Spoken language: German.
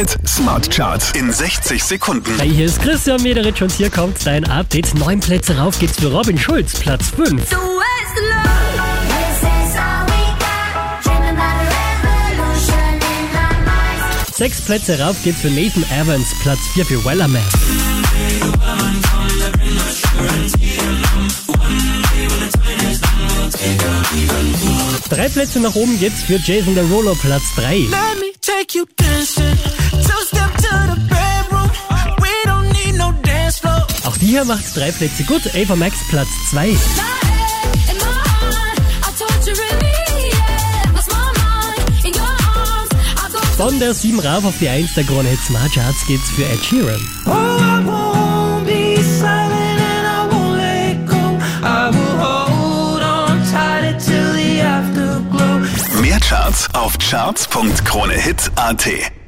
Hit Smart Charts in 60 Sekunden. Hey, hier ist Christian Mederitsch und hier kommt dein Update. Neun Plätze rauf geht's für Robin Schulz, Platz 5. Sechs Plätze rauf geht's für Nathan Evans, Platz 4 für Wellerman. Drei Plätze nach oben geht's für Jason Derulo, Platz 3. hier macht's drei Plätze gut. Ava Max, Platz 2. Von der 7 rauf auf die 1 der Krone Hit Smart Charts geht's für Ed Sheeran. Mehr Charts auf charts.kronehit.at